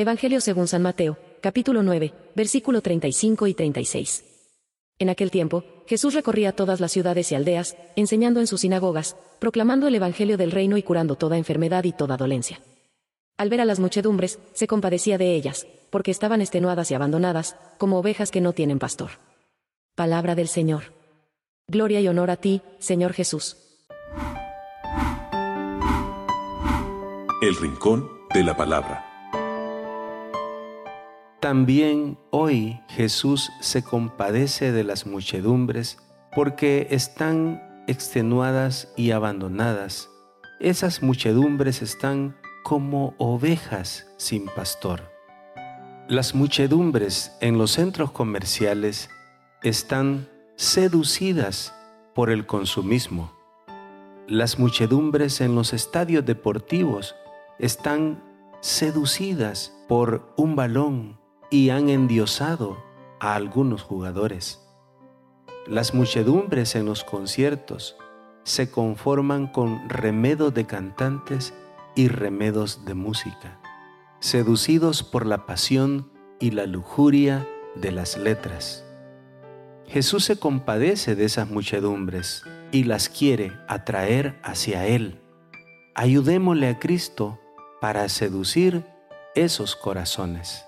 Evangelio según San Mateo, capítulo 9, versículo 35 y 36. En aquel tiempo, Jesús recorría todas las ciudades y aldeas, enseñando en sus sinagogas, proclamando el Evangelio del reino y curando toda enfermedad y toda dolencia. Al ver a las muchedumbres, se compadecía de ellas, porque estaban extenuadas y abandonadas, como ovejas que no tienen pastor. Palabra del Señor. Gloria y honor a ti, Señor Jesús. El Rincón de la Palabra. También hoy Jesús se compadece de las muchedumbres porque están extenuadas y abandonadas. Esas muchedumbres están como ovejas sin pastor. Las muchedumbres en los centros comerciales están seducidas por el consumismo. Las muchedumbres en los estadios deportivos están seducidas por un balón y han endiosado a algunos jugadores. Las muchedumbres en los conciertos se conforman con remedos de cantantes y remedos de música, seducidos por la pasión y la lujuria de las letras. Jesús se compadece de esas muchedumbres y las quiere atraer hacia Él. Ayudémosle a Cristo para seducir esos corazones.